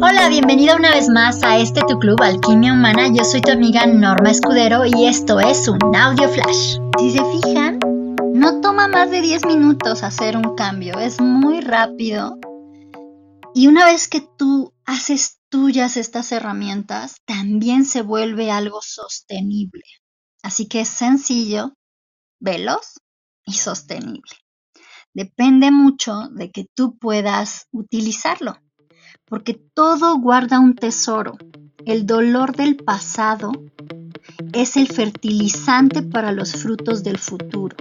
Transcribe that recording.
Hola, bienvenida una vez más a este tu club Alquimia Humana. Yo soy tu amiga Norma Escudero y esto es un audio flash. Si se fijan, no toma más de 10 minutos hacer un cambio, es muy rápido. Y una vez que tú haces tuyas estas herramientas, también se vuelve algo sostenible. Así que es sencillo, veloz y sostenible. Depende mucho de que tú puedas utilizarlo porque todo guarda un tesoro. El dolor del pasado es el fertilizante para los frutos del futuro.